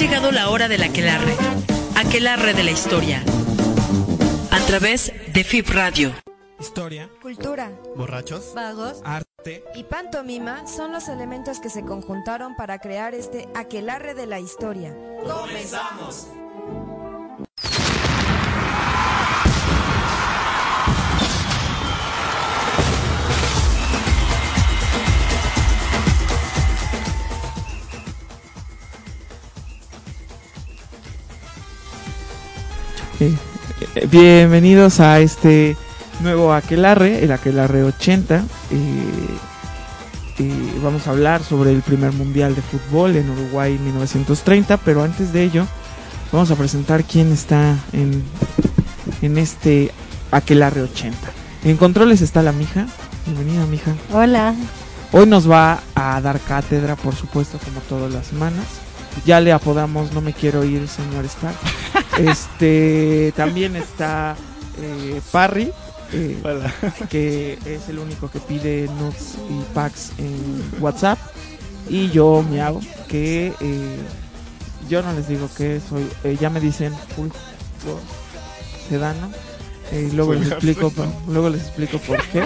llegado la hora del aquelarre, aquelarre de la historia, a través de FIP Radio. Historia, Cultura, borrachos, vagos arte, y pantomima son los elementos que se conjuntaron para crear este aquelarre de la historia. Eh, eh, bienvenidos a este nuevo Aquelarre, el Aquelarre 80. Eh, vamos a hablar sobre el primer mundial de fútbol en Uruguay 1930, pero antes de ello vamos a presentar quién está en, en este Aquelarre 80. En controles está la mija. Bienvenida, mija. Hola. Hoy nos va a dar cátedra, por supuesto, como todas las semanas. Ya le apodamos No me quiero ir, señor Stark. este también está eh, Parry, eh, que es el único que pide notes y packs en WhatsApp. Y yo, me hago que eh, yo no les digo que soy, eh, ya me dicen full sedano. Eh, luego les explico, por- luego les explico por qué.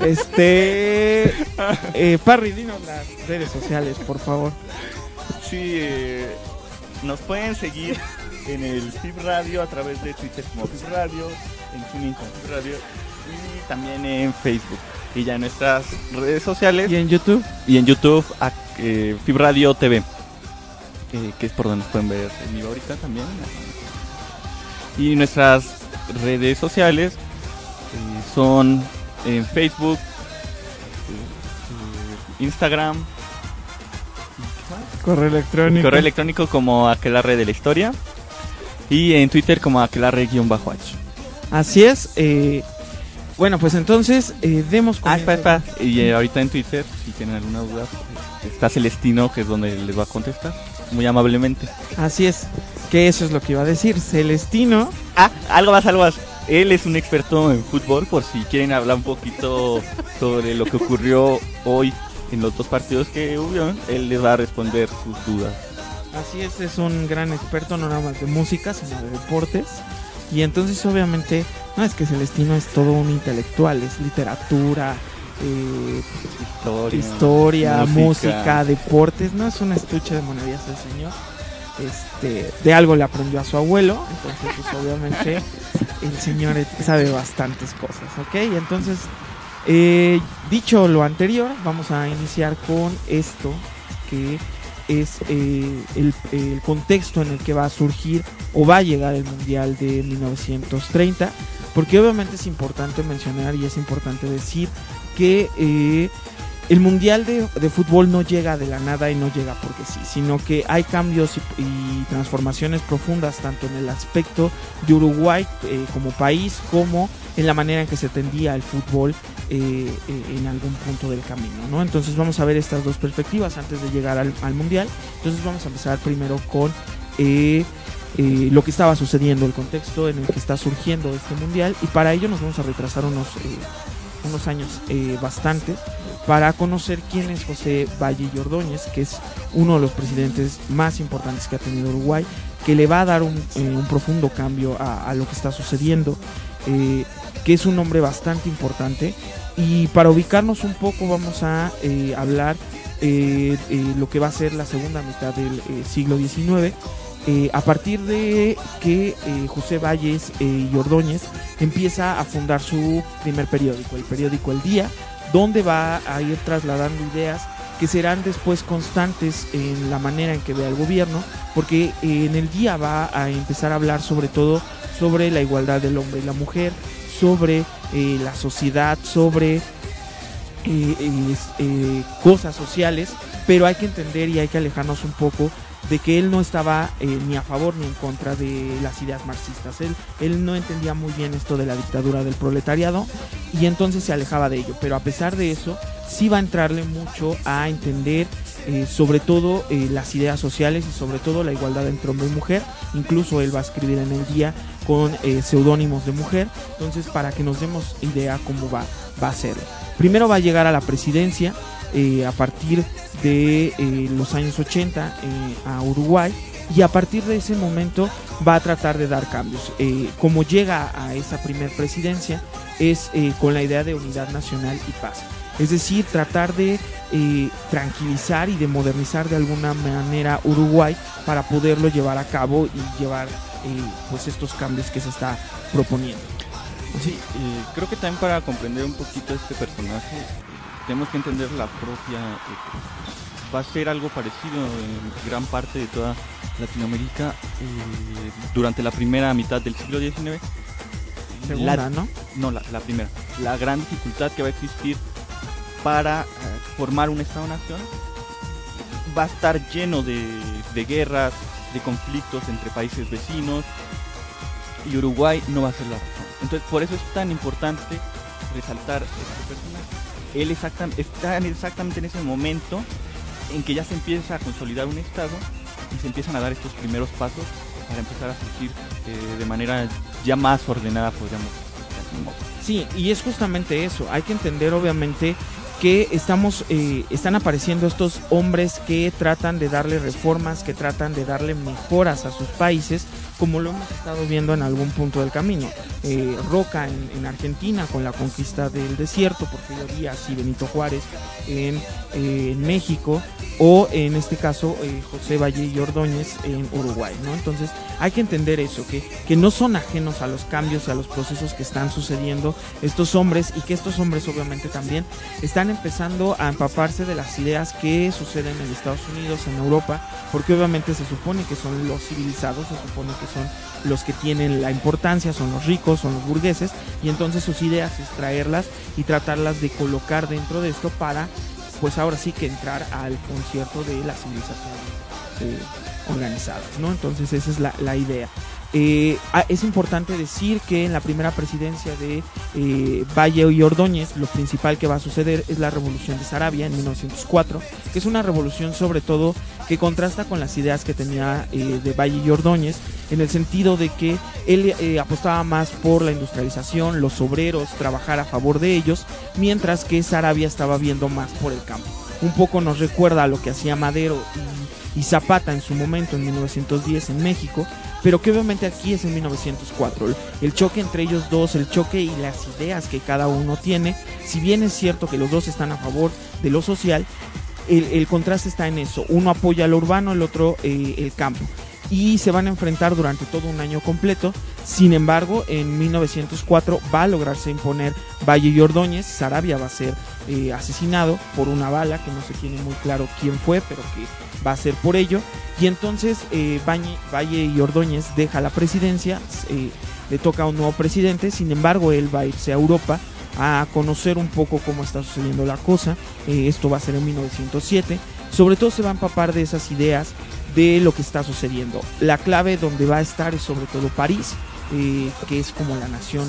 Este, eh, Parry, dinos las redes sociales, por favor. Sí, eh, nos pueden seguir en el FIB Radio a través de Twitter como FIB Radio, en TuneIn como FIB Radio y también en Facebook. Y ya en nuestras redes sociales Y en YouTube, y en YouTube a, eh, FIB Radio TV, eh, que es por donde nos pueden ver en vivo ahorita también. Y nuestras redes sociales son en Facebook, Instagram, correo electrónico. correo electrónico como aquelarre de la historia y en Twitter como aquelarre-h. Así es. eh, bueno, pues entonces eh, demos Ah, espera, espera. Y eh, ahorita en Twitter, si tienen alguna duda, está Celestino, que es donde les va a contestar, muy amablemente. Así es. Que eso es lo que iba a decir. Celestino. Ah, algo más, algo más. Él es un experto en fútbol, por si quieren hablar un poquito sobre lo que ocurrió hoy en los dos partidos que hubo, él les va a responder sus dudas. Así es, es un gran experto no nada más de música, sino de deportes. Y entonces obviamente, no es que Celestino es todo un intelectual, es literatura, eh, Historia, historia, música. deportes, no es un estuche de monerías el señor. Este, de algo le aprendió a su abuelo, entonces pues obviamente el señor sabe bastantes cosas, ¿ok? Entonces, eh, dicho lo anterior, vamos a iniciar con esto que es eh, el, contexto en el que va a surgir o va a llegar el Mundial de 1930, porque obviamente es importante mencionar y es importante decir que eh, el Mundial de, Fútbol no llega de la nada y no llega porque sí, sino que hay cambios y, y transformaciones profundas tanto en el aspecto de Uruguay eh, como país como en la manera en que se tendía el fútbol eh, eh, en algún punto del camino, ¿no? Entonces vamos a ver estas dos perspectivas antes de llegar al, al Mundial. Entonces vamos a empezar primero con eh, eh, lo que estaba sucediendo, el contexto en el que está surgiendo este Mundial y para ello nos vamos a retrasar unos, eh, unos años eh, bastante para conocer quién es José Valle y Ordóñez, que es uno de los presidentes más importantes que ha tenido Uruguay, que le va a dar un, eh, un profundo cambio a, lo que está sucediendo, eh, que es un hombre bastante importante. Y para ubicarnos un poco vamos a hablar lo que va a ser la segunda mitad del siglo XIX. Eh, a partir de que eh, José Valles eh, y Ordóñez empieza a fundar su primer periódico, el periódico El Día, donde va a ir trasladando ideas que serán después constantes en la manera en que vea el gobierno, porque en el día va a empezar a hablar sobre todo sobre la igualdad del hombre y la mujer, sobre la sociedad, sobre cosas sociales, pero hay que entender y hay que alejarnos un poco de que él no estaba eh, ni a favor ni en contra de las ideas marxistas. Él, él no entendía muy bien esto de la dictadura del proletariado y entonces se alejaba de ello. Pero a pesar de eso, sí va a entrarle mucho a entender eh, sobre todo eh, las ideas sociales y sobre todo la igualdad entre hombre y mujer. Incluso él va a escribir en el día con eh, seudónimos de mujer. Entonces, para que nos demos idea cómo va, va a ser. Primero va a llegar a la presidencia eh, a partir de eh, los años 80 eh, a Uruguay y a partir de ese momento va a tratar de dar cambios. Como llega a esa primer presidencia es con la idea de unidad nacional y paz. Es decir, tratar de tranquilizar y de modernizar de alguna manera Uruguay para poderlo llevar a cabo y llevar pues estos cambios que se está proponiendo. Sí, creo que también para comprender un poquito este personaje tenemos que entender la propia va a ser algo parecido en gran parte de toda Latinoamérica eh, durante la primera mitad del siglo XIX. Segunda, ¿no? No, la, primera. La gran dificultad que va a existir para eh, formar un Estado-Nación va a estar lleno de, de guerras, de conflictos entre países vecinos y Uruguay no va a ser la razón. Entonces, por eso es tan importante resaltar este Él está exactamente en ese momento en que ya se empieza a consolidar un Estado y se empiezan a dar estos primeros pasos para empezar a surgir eh, de manera ya más ordenada, podríamos decir. Sí, y es justamente eso. Hay que entender, obviamente, que estamos, eh, están apareciendo estos hombres que tratan de darle reformas, que tratan de darle mejoras a sus países, como lo hemos estado viendo en algún punto del camino. Eh, Roca en, Argentina con la conquista del desierto, Porfirio Díaz y Benito Juárez en, eh, México, o en este caso eh, José Valle y Ordóñez en Uruguay. ¿no? Entonces hay que entender eso, que, que no son ajenos a los cambios y a los procesos que están sucediendo estos hombres y que estos hombres obviamente también están empezando a empaparse de las ideas que suceden en Estados Unidos, en Europa, porque obviamente se supone que son los civilizados, se supone que son los que tienen la importancia, son los ricos, son los burgueses, y entonces sus ideas es traerlas y tratarlas de colocar dentro de esto para, pues ahora sí que entrar al concierto de las civilizaciones eh, organizadas, ¿no? Entonces esa es la, la idea. Eh, ah, es importante decir que en la primera presidencia de eh, Valle y Ordóñez, lo principal que va a suceder es la revolución de Sarabia en 1904, que es una revolución sobre todo que contrasta con las ideas que tenía eh, de Valle y Ordóñez, en el sentido de que él apostaba más por la industrialización, los obreros, trabajar a favor de ellos, mientras que Sarabia estaba viendo más por el campo. Un poco nos recuerda a lo que hacía Madero y Zapata en su momento en 1910 en México, pero que obviamente aquí es en 1904. El choque entre ellos dos, el choque y las ideas que cada uno tiene, si bien es cierto que los dos están a favor de lo social, el, contraste está en eso. Uno apoya lo urbano, el otro eh, el campo. Y se van a enfrentar durante todo un año completo. Sin embargo, en 1904 va a lograrse imponer Valle y Ordóñez. Sarabia va a ser eh, asesinado por una bala, que no se tiene muy claro quién fue, pero que va a ser por ello. Y entonces eh, Valle, y Ordóñez deja la presidencia, eh, le toca a un nuevo presidente, sin embargo él va a irse a Europa a conocer un poco cómo está sucediendo la cosa. Esto va a ser en 1907. Sobre todo se va a empapar de esas ideas de lo que está sucediendo. La clave donde va a estar es sobre todo París, que es como la nación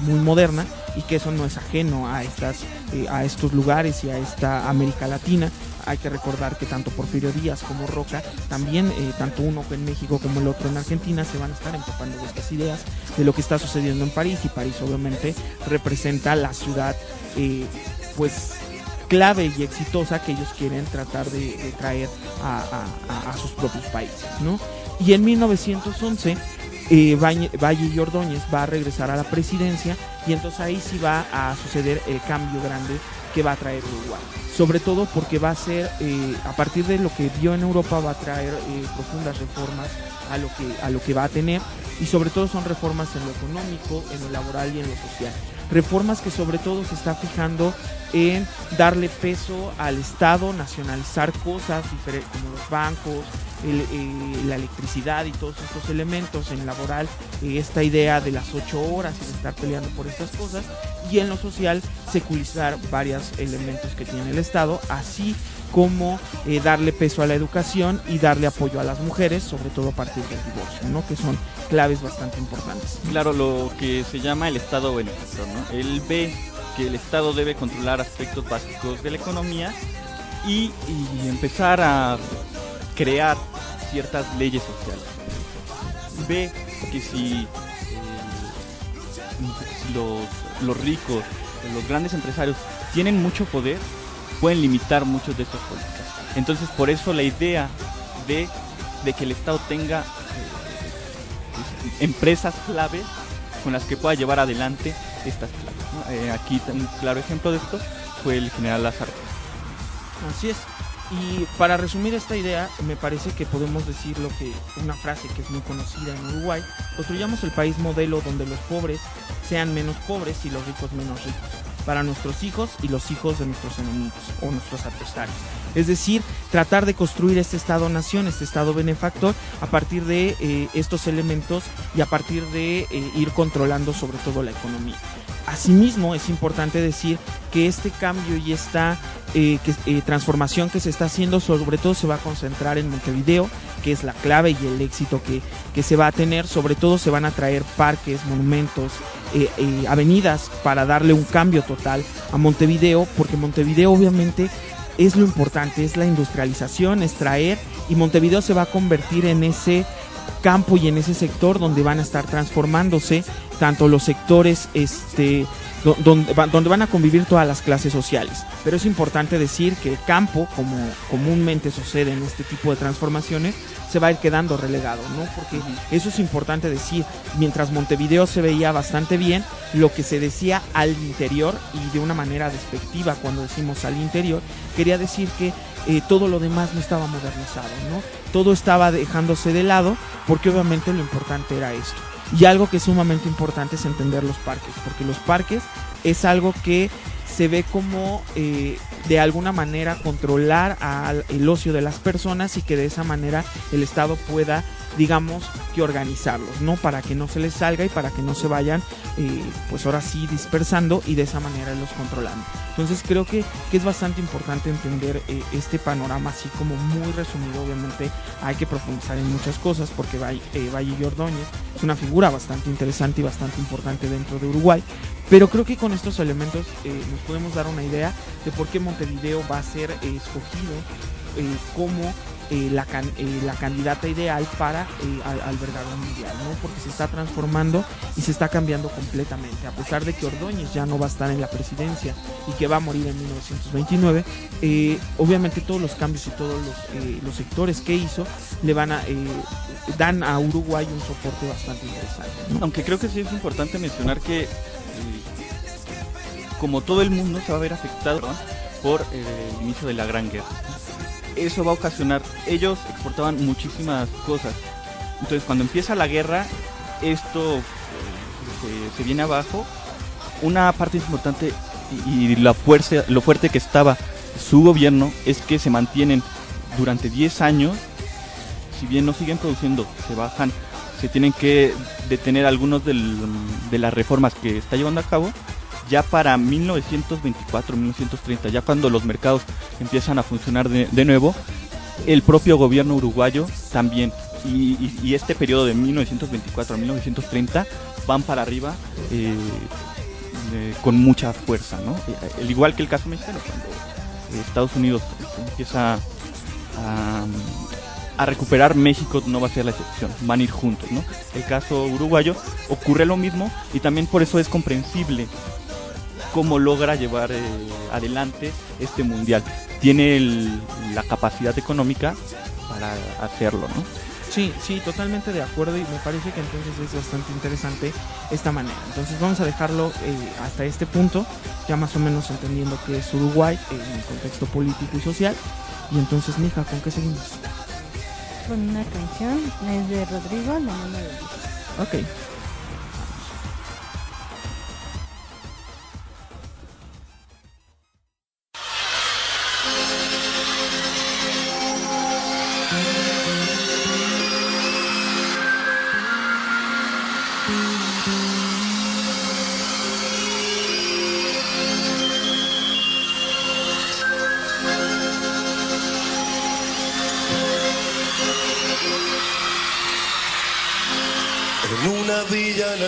muy moderna y que eso no es ajeno a estas a estos lugares y a esta América Latina hay que recordar que tanto Porfirio Díaz como Roca, también eh, tanto uno en México como el otro en Argentina, se van a estar empapando estas ideas de lo que está sucediendo en París y París obviamente representa la ciudad eh, pues clave y exitosa que ellos quieren tratar de, traer a, sus propios países, ¿no? Y en 1911 eh, Valle, y Ordóñez va a regresar a la presidencia y entonces ahí sí va a suceder el cambio grande que va a traer Uruguay. Sobre todo porque va a ser, eh, a partir de lo que vio en Europa, va a traer eh, profundas reformas a lo, que, a lo que va a tener y sobre todo son reformas en lo económico, en lo laboral y en lo social. Reformas que sobre todo se está fijando en darle peso al Estado, nacionalizar cosas como los bancos, eh, la electricidad y todos estos elementos en laboral, eh, esta idea de las ocho horas y de estar peleando por estas cosas, y en lo social seculizar varios elementos que tiene el Estado, así como eh, darle peso a la educación y darle apoyo a las mujeres, sobre todo a partir del divorcio, ¿no? que son claves bastante importantes. Claro, lo que se llama el Estado benefactor, ¿no? Él ve que el Estado debe controlar aspectos básicos de la economía y empezar a crear ciertas leyes sociales. Ve que si, eh, los, ricos, los grandes empresarios tienen mucho poder, pueden limitar muchos de estos políticas. Entonces por eso la idea de de que el Estado tenga eh, empresas claves con las que pueda llevar adelante estas claves. Eh, aquí un claro ejemplo de esto fue el general Lázaro. Así es. Y para resumir esta idea, me parece que podemos decir lo que una frase que es muy conocida en Uruguay, construyamos el país modelo donde los pobres sean menos pobres y los ricos menos ricos, para nuestros hijos y los hijos de nuestros enemigos o nuestros adversarios. Es decir, tratar de construir este Estado-nación, este Estado benefactor, a partir de eh, estos elementos y a partir de eh, ir controlando sobre todo la economía. Asimismo, es importante decir que este cambio y esta eh, eh, transformación que se está haciendo sobre todo se va a concentrar en Montevideo, que es la clave y el éxito que, que se va a tener. Sobre todo se van a traer parques, monumentos, eh, avenidas para darle un cambio total a Montevideo, porque Montevideo obviamente es lo importante, es la industrialización, es traer y Montevideo se va a convertir en ese campo y en ese sector donde van a estar transformándose tanto los sectores este donde, donde van a convivir todas las clases sociales. Pero es importante decir que el campo, como comúnmente sucede en este tipo de transformaciones, se va a ir quedando relegado, ¿no? Porque eso es importante decir. Mientras Montevideo se veía bastante bien, lo que se decía al interior y de una manera despectiva cuando decimos al interior, quería decir que eh, todo lo demás no estaba modernizado, ¿no? Todo estaba dejándose de lado porque obviamente lo importante era esto. Y algo que es sumamente importante es entender los parques, porque los parques es algo que se ve como eh, de alguna manera controlar al, el ocio de las personas y que de esa manera el Estado pueda, digamos, que organizarlos, ¿no? Para que no se les salga y para que no se vayan, eh, pues ahora sí, dispersando y de esa manera los controlando. Entonces creo que, que es bastante importante entender eh, este panorama así como muy resumido. Obviamente hay que profundizar en muchas cosas porque Valle, Valle y Ordóñez es una figura bastante interesante y bastante importante dentro de Uruguay. Pero creo que con estos elementos eh, nos podemos dar una idea de por qué Montevideo va a ser eh, escogido eh, como la, la, candidata ideal para al, albergar un mundial, ¿no? Porque se está transformando y se está cambiando completamente. A pesar de que Ordóñez ya no va a estar en la presidencia y que va a morir en 1929, obviamente todos los cambios y todos los, los, sectores que hizo le van a dan a Uruguay un soporte bastante interesante. Aunque creo que sí es importante mencionar que como todo el mundo se va a ver afectado por eh, el inicio de la Gran Guerra. Eso va a ocasionar, ellos exportaban muchísimas cosas. Entonces cuando empieza la guerra, esto eh, se, viene abajo. Una parte importante y, la fuerza, lo fuerte que estaba su gobierno es que se mantienen durante 10 años, si bien no siguen produciendo, se bajan, se tienen que detener algunos de las reformas que está llevando a cabo, ya para 1924, 1930, ya cuando los mercados empiezan a funcionar de, nuevo, el propio gobierno uruguayo también. Y, este periodo de 1924 a 1930 van para arriba eh, eh, con mucha fuerza, ¿no? El igual que el caso mexicano, cuando Estados Unidos empieza a, a recuperar México no va a ser la excepción, van a ir juntos, ¿no? El caso uruguayo ocurre lo mismo y también por eso es comprensible cómo logra llevar eh, adelante este mundial. Tiene el, la capacidad económica para hacerlo, ¿no? Sí, sí, totalmente de acuerdo y me parece que entonces es bastante interesante esta manera. Entonces vamos a dejarlo eh, hasta este punto, ya más o menos entendiendo que es Uruguay en el contexto político y social. Y entonces, mija, ¿con qué seguimos? Con una canción, es de Rodrigo, la mano de Dios. Ok.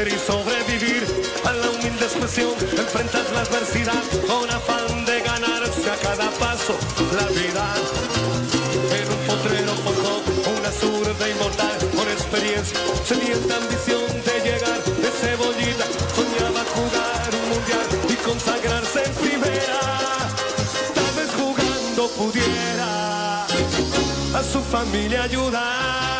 Y sobrevivir a la humilde expresión, enfrentar la adversidad con afán de ganarse a cada paso la vida. En un potrero forjó una zurda inmortal por experiencia, sedienta ambición de llegar de cebollita, soñaba jugar un mundial y consagrarse en primera. Tal vez jugando pudiera a su familia ayudar.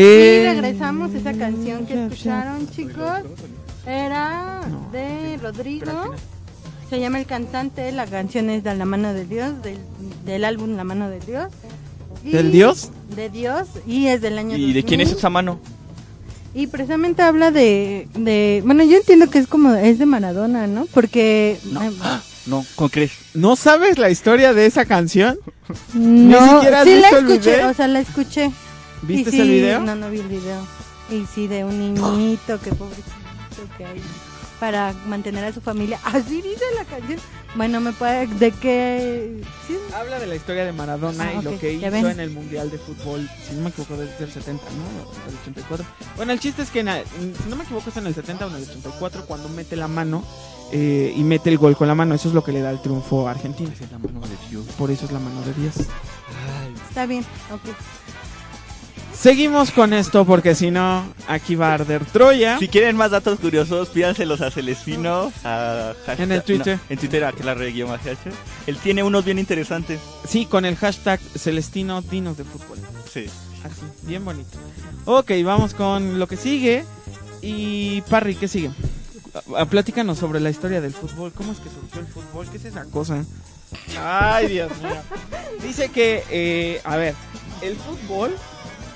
Eh, Y regresamos esa canción que escucharon, chicos. Era de Rodrigo. Se llama El Cantante. La canción es de La Mano de Dios, del, del álbum La Mano de Dios. Y- ¿Del Dios? De Dios. Y es del año ¿Y de quién es 2000. esa mano? Y precisamente habla de, de. Bueno, yo entiendo que es como. Es de Maradona, ¿no? Porque. No. eh, No, ¿cómo crees? ¿No sabes la historia de esa canción? no, siquiera has sí la el escuché, video? o sea, la escuché. ¿Viste sí, el video? No, no vi el video. Y sí, de un niñito que pobrecito que hay para mantener a su familia. Así dice la canción. Bueno, me puede. ¿De qué? Sí, Habla de la historia de Maradona Ah, y lo que hizo ven. en el Mundial de Fútbol, si no me equivoco, desde el 70, ¿no? Del 84. Bueno, el chiste es que, en si no me equivoco, es en el 70 o en el 84 cuando mete la mano eh, y mete el gol con la mano. Eso es lo que le da el triunfo a Argentina. Es la mano de Dios. Por eso es la mano de Dios. está bien. Ok. Seguimos con esto porque si no, aquí va a arder Troya. Si quieren más datos curiosos, pídanselos a Celestino. A hashtag- En el Twitter. no, en Twitter, a que la guion más H. Él tiene unos bien interesantes. Sí, con el hashtag Celestino Dinos de Fútbol. Sí. Así, bien bonito. Ok, vamos con lo que sigue. Y Parry, ¿qué sigue? A- a- Platícanos sobre la historia del fútbol. ¿Cómo es que surgió el fútbol? ¿Qué es esa cosa? Ay, Dios mío. Dice que, eh, a ver, el fútbol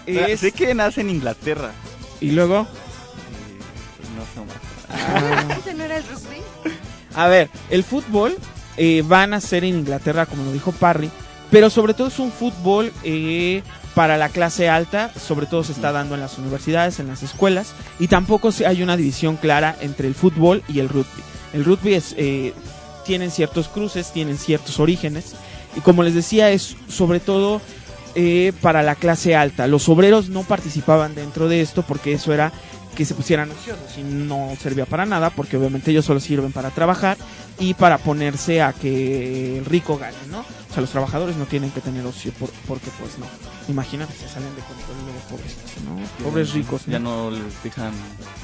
es... Sé que nace en Inglaterra. Y luego... Eh, pues no sé más. ah, ¿Ese no era el rugby? A ver, el fútbol eh, va a nacer en Inglaterra, como lo dijo Parry, pero sobre todo es un fútbol eh, para la clase alta, sobre todo se está dando en las universidades, en las escuelas, y tampoco se- hay una división clara entre el fútbol y el rugby. El rugby es, eh, tienen ciertos cruces, tienen ciertos orígenes, y como les decía, es sobre todo eh, para la clase alta. Los obreros no participaban dentro de esto porque eso era que se pusieran ociosos y no servía para nada porque obviamente ellos solo sirven para trabajar y para ponerse a que el rico gane, ¿no? O sea, los trabajadores no tienen que tener ocio por- porque pues no. Imagínate, se salen de control luego pobrecitos, ¿no? Pobres ricos, Ya no les dejan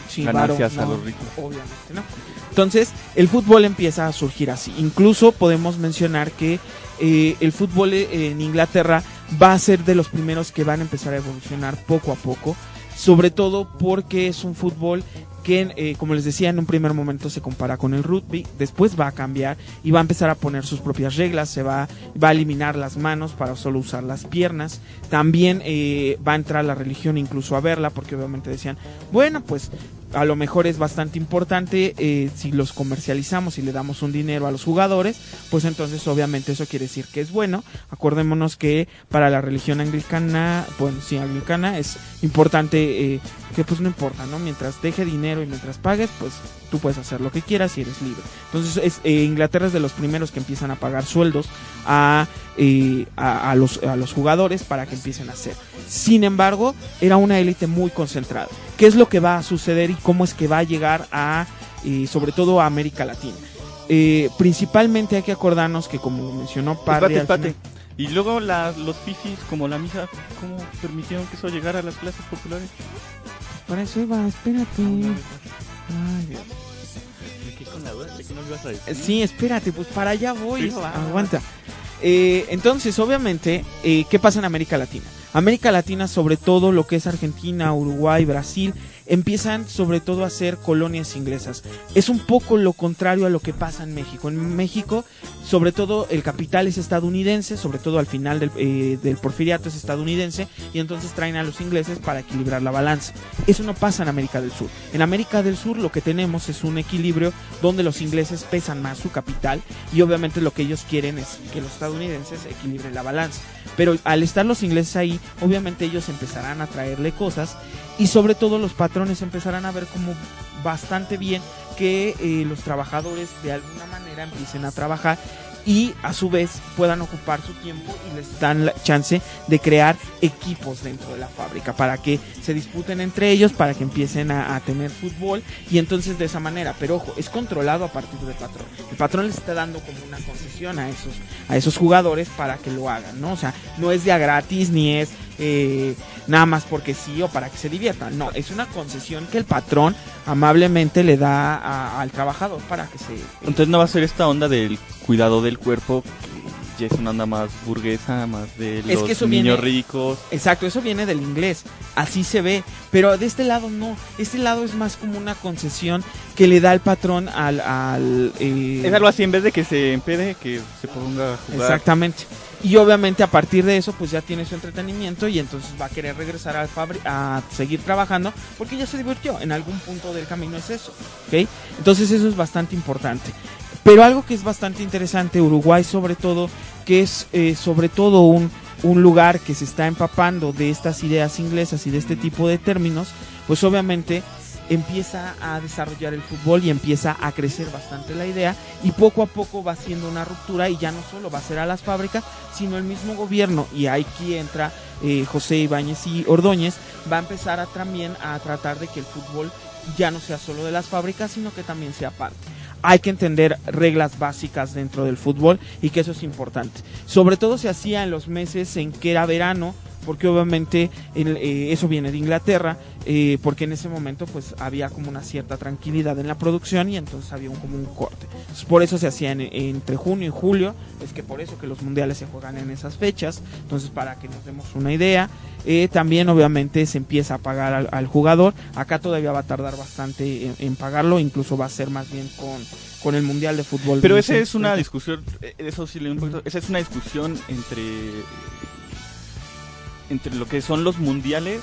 Sí, ganancias varo, a no, los ricos. Obviamente, ¿no? Entonces, el fútbol empieza a surgir así. Incluso podemos mencionar que eh, el fútbol eh, en Inglaterra va a ser de los primeros que van a empezar a evolucionar poco a poco. Sobre todo porque es un fútbol que, eh, como les decía, en un primer momento se compara con el rugby, después va a cambiar y va a empezar a poner sus propias reglas, se va, va a eliminar las manos para solo usar las piernas, también eh, va a entrar la religión incluso a verla, porque obviamente decían, bueno, pues a lo mejor es bastante importante eh, si los comercializamos y le damos un dinero a los jugadores, pues entonces obviamente eso quiere decir que es bueno. Acordémonos que para la religión anglicana, bueno, sí, anglicana es importante eh, que pues no importa, ¿no? Mientras deje dinero y mientras pagues, pues tú puedes hacer lo que quieras y eres libre. Entonces es, eh, Inglaterra es de los primeros que empiezan a pagar sueldos a, a, a los, a los jugadores para que empiecen a hacer. Sin embargo, era una élite muy concentrada. ¿Qué es lo que va a suceder cómo es que va a llegar a, eh, sobre todo a América Latina? Eh, principalmente hay que acordarnos que como mencionó Parry Espate, al espate. final- Y luego la- los fifis, como la misa, ¿cómo permitieron que eso llegara a las clases populares? Para eso iba, espérate. Ay, Dios. Me quedé con la duda de que no lo ibas a decir. Sí, espérate, pues para allá voy. Sí, va, Aguanta. Eh, entonces, obviamente, eh, ¿qué pasa en América Latina? América Latina, sobre todo lo que es Argentina, Uruguay, Brasil, empiezan sobre todo a ser colonias inglesas. Es un poco lo contrario a lo que pasa en México. En México, sobre todo, el capital es estadounidense, sobre todo al final del, eh, del porfiriato es estadounidense, y entonces traen a los ingleses para equilibrar la balanza. Eso no pasa en América del Sur. En América del Sur lo que tenemos es un equilibrio donde los ingleses pesan más su capital y obviamente lo que ellos quieren es que los estadounidenses equilibren la balanza. Pero al estar los ingleses ahí, obviamente ellos empezarán a traerle cosas y sobre todo los patrones empezarán a ver como bastante bien que eh, los trabajadores de alguna manera empiecen a trabajar y a su vez puedan ocupar su tiempo y les dan la chance de crear equipos dentro de la fábrica para que se disputen entre ellos, para que empiecen a, a tener fútbol y entonces de esa manera, pero ojo, es controlado a partir del patrón. El patrón les está dando como una concesión a esos, a esos jugadores para que lo hagan, ¿no? O sea, no es de a gratis ni es eh, nada más porque sí o para que se diviertan, no, es una concesión que el patrón amablemente le da a- al trabajador para que se... Entonces no va a ser esta onda del cuidado del cuerpo ya es una onda más burguesa, más de Es los que eso niños viene- ricos. Exacto, eso viene del inglés, así se ve, pero de este lado no, este lado es más como una concesión que le da el patrón al... al eh, Es algo así, en vez de que se empede, que se ponga a jugar. Exactamente. Y obviamente a partir de eso pues ya tiene su entretenimiento y entonces va a querer regresar al a seguir trabajando porque ya se divirtió. En algún punto del camino es eso. ¿ok? Entonces eso es bastante importante. Pero algo que es bastante interesante, Uruguay sobre todo, que es eh, sobre todo un, un lugar que se está empapando de estas ideas inglesas y de este tipo de términos, pues obviamente empieza a desarrollar el fútbol y empieza a crecer bastante la idea y poco a poco va siendo una ruptura y ya no solo va a ser a las fábricas, sino el mismo gobierno y aquí entra eh, José Ibáñez y Ordóñez, va a empezar a también a tratar de que el fútbol ya no sea solo de las fábricas, sino que también sea parte. Hay que entender reglas básicas dentro del fútbol y que eso es importante. Sobre todo se hacía en los meses en que era verano, porque obviamente el- eh, eso viene de Inglaterra, eh, porque en ese momento pues había como una cierta tranquilidad en la producción y entonces había un, como un corte. Entonces, por eso se hacía en- entre junio y julio, es que por eso que los mundiales se juegan en esas fechas, entonces para que nos demos una idea, eh, también obviamente se empieza a pagar al, al jugador, acá todavía va a tardar bastante en, en pagarlo, incluso va a ser más bien con, con el mundial de fútbol. Pero esa es una 1930. discusión, eso sí le un poquito, esa es una discusión entre entre lo que son los mundiales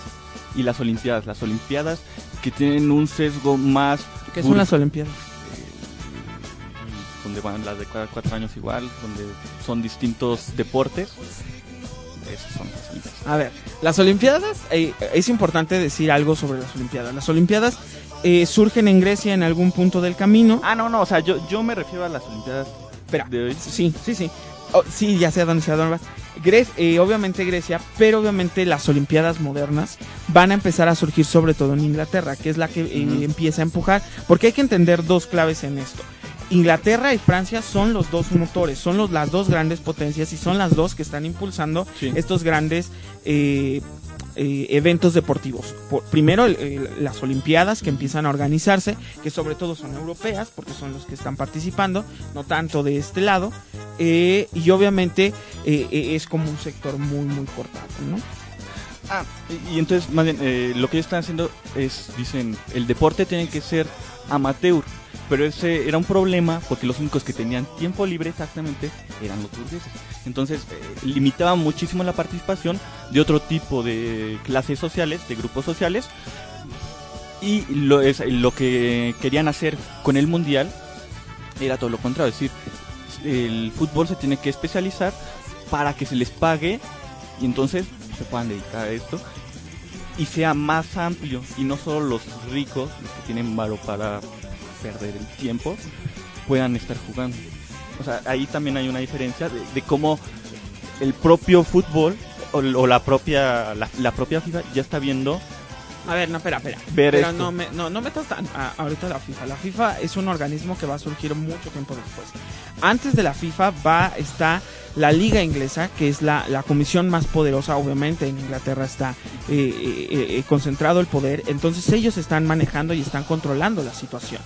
y las olimpiadas, las olimpiadas que tienen un sesgo más ¿Qué son las olimpiadas? eh, donde van las de cada cuatro años igual, donde son distintos deportes. Esas son las olimpiadas. A ver, las Olimpiadas, eh, es importante decir algo sobre las Olimpiadas. Las Olimpiadas eh, surgen en Grecia en algún punto del camino. Ah, no, no, o sea, yo, yo me refiero a las olimpiadas Espera, de hoy. sí, sí, sí. Oh, sí, ya sé a dónde se a dónde vas. Gre- eh, obviamente Grecia, pero obviamente las Olimpiadas modernas van a empezar a surgir sobre todo en Inglaterra, que es la que eh, empieza a empujar, porque hay que entender dos claves en esto. Inglaterra y Francia son los dos motores, son los, las dos grandes potencias y son las dos que están impulsando Sí. estos grandes eh, eh, eventos deportivos. Por- primero el- las Olimpiadas que empiezan a organizarse, que sobre todo son europeas, porque son los que están participando, no tanto de este lado, eh, y obviamente eh, es como un sector muy, muy cortado, ¿no? Ah, y, entonces, más bien, lo que ellos están haciendo es, dicen, el deporte tiene que ser amateur. Pero ese era un problema porque los únicos que tenían tiempo libre exactamente eran los burgueses. Entonces, eh, limitaban muchísimo la participación de otro tipo de clases sociales, de grupos sociales. Y lo, es, lo que querían hacer con el mundial era todo lo contrario. Es decir, el fútbol se tiene que especializar para que se les pague y entonces se puedan dedicar a esto y sea más amplio y no solo los ricos, los que tienen varo para perder el tiempo, puedan estar jugando. O sea, ahí también hay una diferencia de, de cómo el propio fútbol o, o la propia la, la propia FIFA ya está viendo A ver, no, espera, espera. Ver Pero esto. no, me, no, no metas tan a- ahorita la FIFA. La FIFA es un organismo que va a surgir mucho tiempo después. Antes de la FIFA va está la Liga Inglesa, que es la, la comisión más poderosa, obviamente en Inglaterra está eh, eh, eh, concentrado el poder, entonces ellos están manejando y están controlando la situación.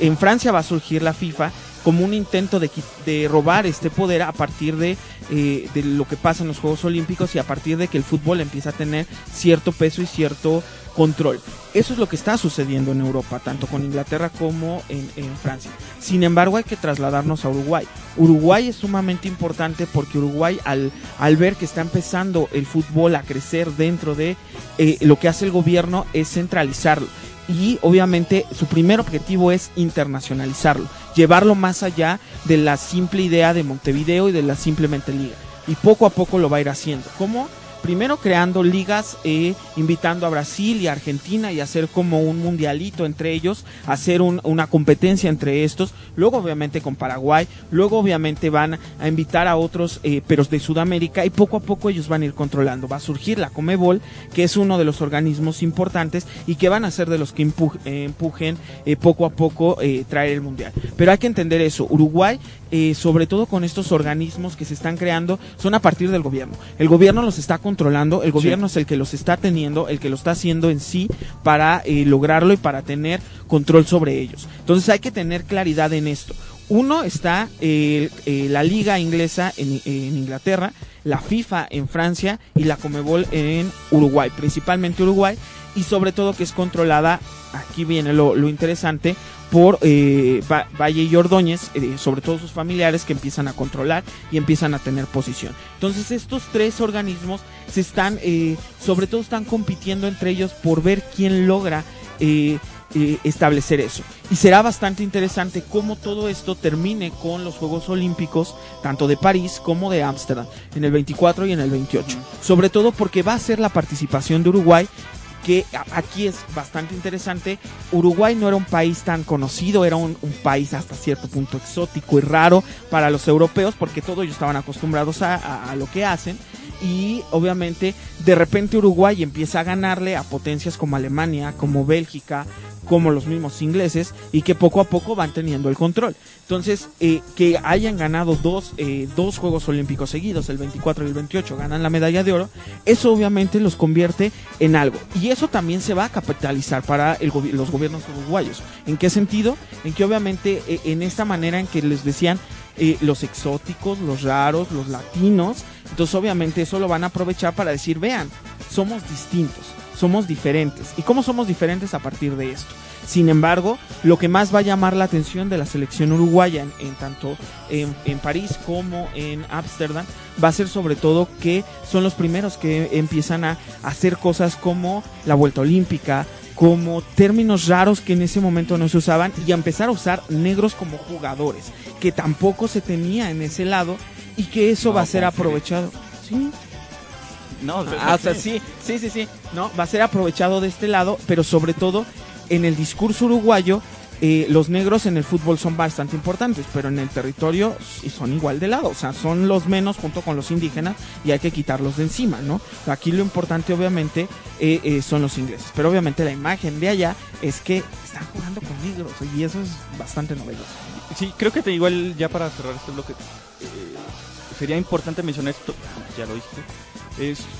En Francia va a surgir la FIFA como un intento de, robar este poder a partir de, eh, de lo que pasa en los Juegos Olímpicos y a partir de que el fútbol empieza a tener cierto peso y cierto control. Eso es lo que está sucediendo en Europa, tanto con Inglaterra como en, en Francia. Sin embargo, hay que trasladarnos a Uruguay. Uruguay es sumamente importante porque Uruguay, al, al ver que está empezando el fútbol a crecer dentro de eh, lo que hace el gobierno es centralizarlo. Y obviamente su primer objetivo es internacionalizarlo, llevarlo más allá de la simple idea de Montevideo y de la simplemente liga. Y poco a poco lo va a ir haciendo. ¿Cómo? Primero creando ligas, eh, invitando a Brasil y Argentina y hacer como un mundialito entre ellos, hacer un- una competencia entre estos, luego obviamente con Paraguay, luego obviamente van a invitar a otros, eh, pero de Sudamérica y poco a poco ellos van a ir controlando. Va a surgir la Comebol, que es uno de los organismos importantes y que van a ser de los que eh, empujen eh, poco a poco eh, traer el mundial. Pero hay que entender eso, Uruguay, sobre todo con estos organismos que se están creando, son a partir del gobierno. El gobierno los está controlando, el gobierno es el que los está teniendo, el que lo está haciendo en sí para eh, lograrlo y para tener control sobre ellos. Entonces hay que tener claridad en esto. Uno está eh, eh, la liga inglesa en, en Inglaterra, la FIFA en Francia y la Comebol en Uruguay, principalmente Uruguay, y sobre todo que es controlada, aquí viene lo, lo interesante, por eh, Va- Valle y Ordóñez, eh, sobre todo sus familiares que empiezan a controlar y empiezan a tener posición. Entonces estos tres organismos se están, eh, sobre todo están compitiendo entre ellos por ver quién logra establecer eso. Y será bastante interesante cómo todo esto termine con los Juegos Olímpicos, tanto de París como de Ámsterdam, en el 24 y en el 28. Sobre todo porque va a ser la participación de Uruguay que aquí es bastante interesante. Uruguay no era un país tan conocido, era un, país hasta cierto punto exótico y raro para los europeos, porque todos ellos estaban acostumbrados a lo que hacen. Y obviamente, de repente Uruguay empieza a ganarle a potencias como Alemania, como Bélgica, como los mismos ingleses, y que poco a poco van teniendo el control. Entonces, eh, que hayan ganado dos, eh, dos Juegos Olímpicos seguidos, el 24 y el 28, ganan la medalla de oro, eso obviamente los convierte en algo. Y eso también se va a capitalizar para el los gobiernos uruguayos. ¿En qué sentido? En que obviamente eh, en esta manera en que les decían eh, los exóticos, los raros, los latinos, entonces obviamente eso lo van a aprovechar para decir, vean, somos distintos, somos diferentes. ¿Y cómo somos diferentes a partir de esto? Sin embargo, lo que más va a llamar la atención de la selección uruguaya en, en tanto en, en París como en Ámsterdam va a ser sobre todo que son los primeros que empiezan a hacer cosas como la vuelta olímpica, como términos raros que en ese momento no se usaban y a empezar a usar negros como jugadores, que tampoco se tenía en ese lado y que eso No, va a ser aprovechado. Sí, No, Ah, o sea, sí, sí, sí, sí. No, va a ser aprovechado de este lado, pero sobre todo en el discurso uruguayo, eh, los negros en el fútbol son bastante importantes, pero en el territorio son igual de lado, o sea, son los menos junto con los indígenas y hay que quitarlos de encima, ¿no? Aquí lo importante, obviamente, eh, eh, son los ingleses, pero obviamente la imagen de allá es que están jugando con negros y eso es bastante novedoso. Sí, creo que te, igual ya para cerrar este bloque, eh, sería importante mencionar esto, ya lo dijiste,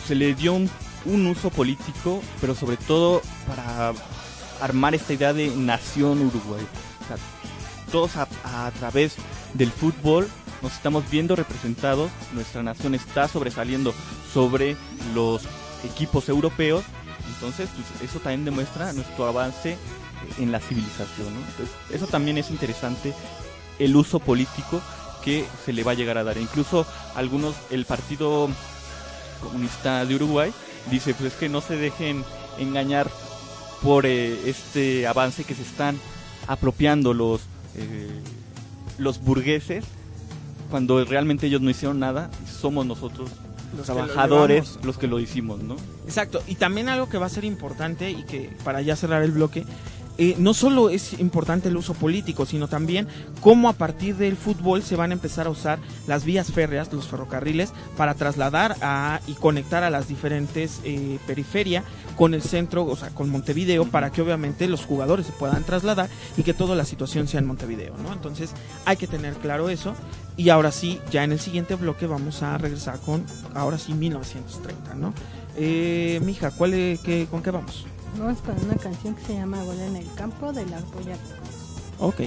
se le dio un, uso político, pero sobre todo para armar esta idea de nación Uruguay. Todos a, través del fútbol nos estamos viendo representados, nuestra nación está sobresaliendo sobre los equipos europeos, entonces pues, eso también demuestra nuestro avance en la civilización. Entonces, eso también es interesante, el uso político que se le va a llegar a dar. Incluso algunos, el Partido Comunista de Uruguay dice, pues es que no se dejen engañar por eh, este avance que se están apropiando los, eh, los burgueses cuando realmente ellos no hicieron nada, somos nosotros Los trabajadores los que lo hicimos, ¿no? Exacto, y también algo que va a ser importante y que para ya cerrar el bloque, eh, no solo es importante el uso político, sino también cómo a partir del fútbol se van a empezar a usar las vías férreas, los ferrocarriles, para trasladar a, y conectar a las diferentes eh, periferias con el centro, o sea, con Montevideo, para que obviamente los jugadores se puedan trasladar y que toda la situación sea en Montevideo, ¿no? Entonces hay que tener claro eso. Y ahora sí, ya en el siguiente bloque vamos a regresar con, ahora sí, 1930, ¿no? Eh, mija, ¿cuál qué, ¿con qué vamos? Vamos con una canción que se llama Gol en el campo de la polla. Ok.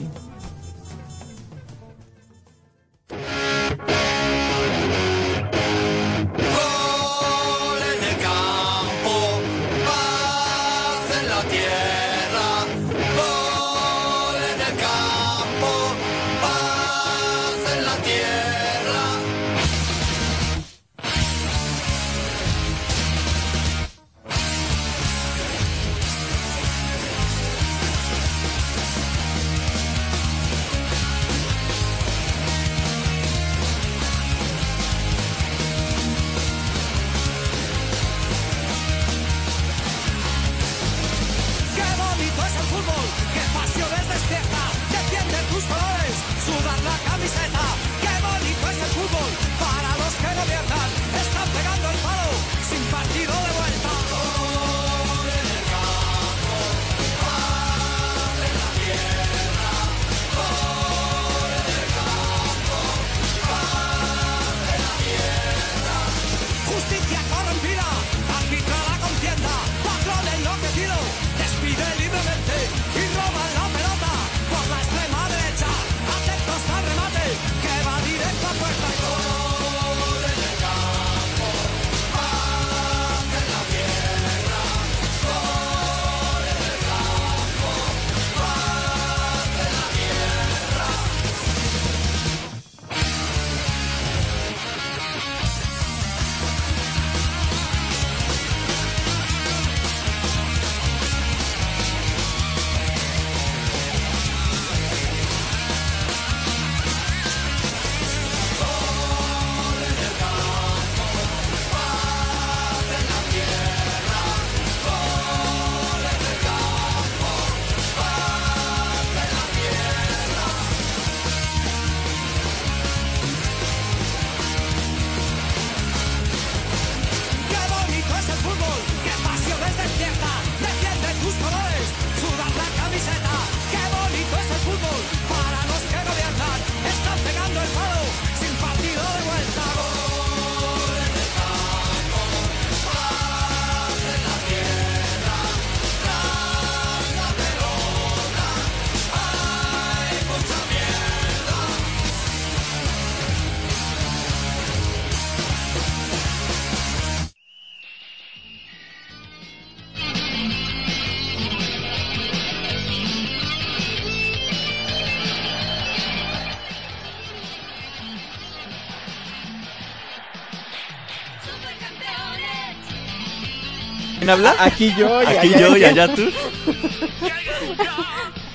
¿Quién habla? Aquí yo y Aquí allá yo y allá tú.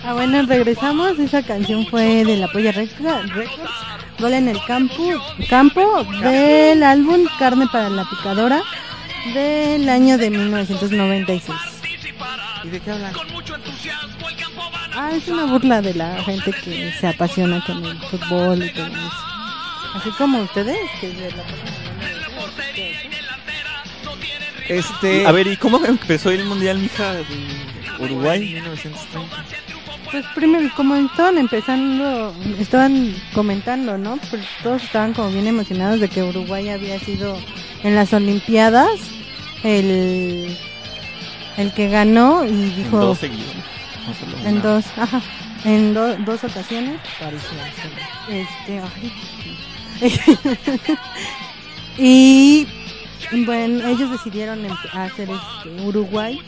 Ah, bueno, regresamos. Esa canción fue de la Polla Records. Gol en el campo, campo del álbum Carne para la Picadora del año de 1996. ¿Y de qué hablan? Ah, es una burla de la gente que se apasiona con el fútbol y todo eso. Así como ustedes, que se la Este. A ver, ¿y cómo empezó el mundial, mija? de Uruguay. 1930. Pues primero, como estaban empezando, estaban comentando, ¿no? Pues todos estaban como bien emocionados de que Uruguay había sido en las Olimpiadas el, el que ganó y En dijo dos seguidos. No solo en dos, ajá, en do- dos ocasiones. París, Este, ay. y bueno, ellos decidieron empe- hacer este Uruguay.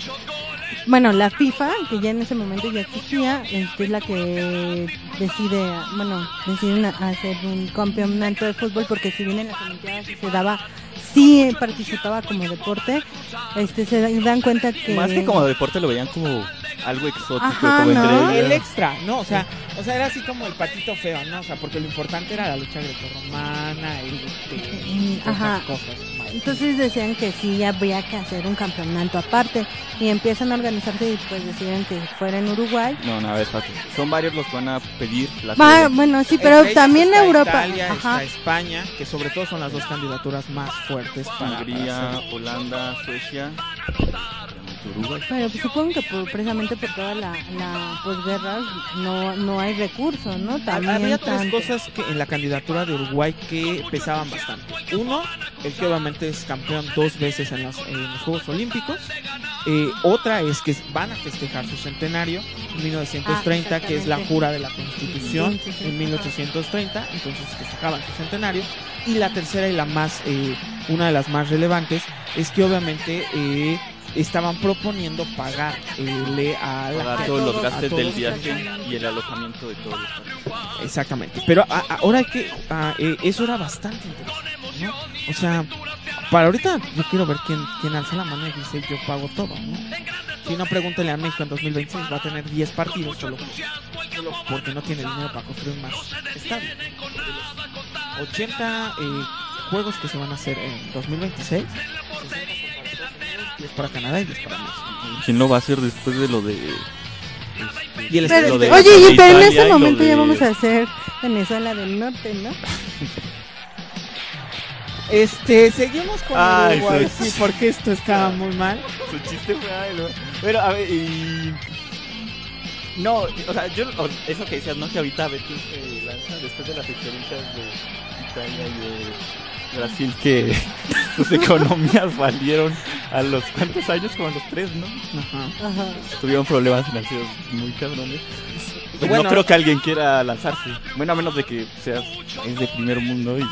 Bueno, la FIFA, que ya en ese momento ya existía, este, es la que decide, bueno, deciden a- hacer un campeonato de fútbol porque si bien en las Olimpiadas se daba, sí participaba como deporte, este, se dan cuenta que Más que como deporte lo veían como algo exótico. Ajá, como El extra, ¿no? O sea, o sea, era así como el patito feo, ¿no? O sea, porque lo importante era la lucha grecorromana, el este, ajá. esas cosas. Entonces decían que sí habría que hacer un campeonato aparte y empiezan a organizarse y pues deciden que fuera en Uruguay. No, no, ver, espérate. Son varios los que van a pedir la Va, bueno, sí, pero Entre también está Europa. Italia, Ajá. está España, que sobre todo son las dos candidaturas más fuertes para, para Hungría, Holanda, Suecia, Uruguay. Pero pues, supongo que por- precisamente por toda la, la posguerra no, no hay recursos, ¿no? También Había tres cosas que en la candidatura de Uruguay que pesaban bastante. Uno, el que obviamente es campeón dos veces en los, en los Juegos Olímpicos. Eh, otra es que van a festejar su centenario en 1930, Ah, que es la jura de la Constitución Sí, sí, sí. en 1830, entonces festejaban su centenario. Y la tercera y la más, eh, una de las más relevantes, es que obviamente eh, estaban proponiendo pagarle a la Pagar todos los gastos del viaje y el alojamiento de todos los. Exactamente. Pero a- a- ahora hay que. a- eh, eso era bastante interesante, ¿no? O sea, para ahorita yo quiero ver quién, quién alza la mano y dice yo pago todo, ¿no? Si no, pregúntale a México en 2026, va a tener 10 partidos solo, solo porque no tiene dinero para construir más estadios. De los 80 eh, juegos que se van a hacer en 2026, 60 son para Estados Unidos, 10 para Canadá y 10 para México. ¿Quién lo va a hacer después de lo de... Y el Pero- de- oye, y- pero en este y lo momento ya de- vamos a hacer Venezuela del Norte, ¿no? Este, seguimos con Ay, Uruguay, soy- sí, porque esto estaba muy mal. Su chiste fue ay, lo- Pero, a ver, y... No, o sea, yo, o- eso que decías, ¿no? Que ahorita a ver quién se lanza después de las experiencias de Italia y de Brasil, que sus economías valieron a los cuántos años, como a los tres, ¿no? Ajá. Ajá. Tuvieron problemas financieros muy cabrones. Pues Bueno. no creo que alguien quiera lanzarse. Bueno, a menos de que seas es de primer mundo y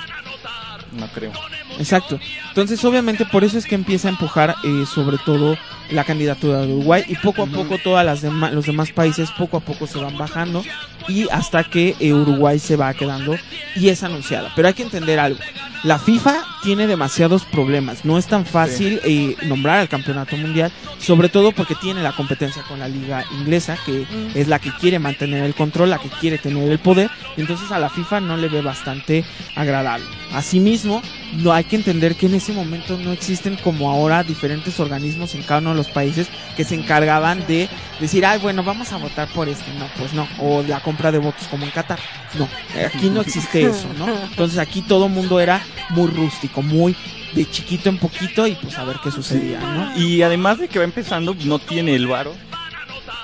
no creo. Exacto. Entonces, obviamente, por eso es que empieza a empujar eh, sobre todo la candidatura de Uruguay y poco a poco todas las dema- los demás países poco a poco se van bajando y hasta que eh, Uruguay se va quedando y es anunciada. Pero hay que entender algo. La FIFA tiene demasiados problemas. No es tan fácil eh, nombrar al campeonato mundial, sobre todo porque tiene la competencia con la liga inglesa, que Mm. es la que quiere mantener el control, la que quiere tener el poder. Entonces a la FIFA no le ve bastante agradable. Asimismo, no hay que entender que en ese momento no existen como ahora diferentes organismos en cada uno de los países que se encargaban de decir, ay, bueno, vamos a votar por este. No, pues no. O la compra de votos como en Qatar. No, aquí no existe eso, ¿no? Entonces aquí todo mundo era muy rústico, muy de chiquito en poquito y pues a ver qué sucedía, ¿no? Y además de que va empezando, no tiene el varo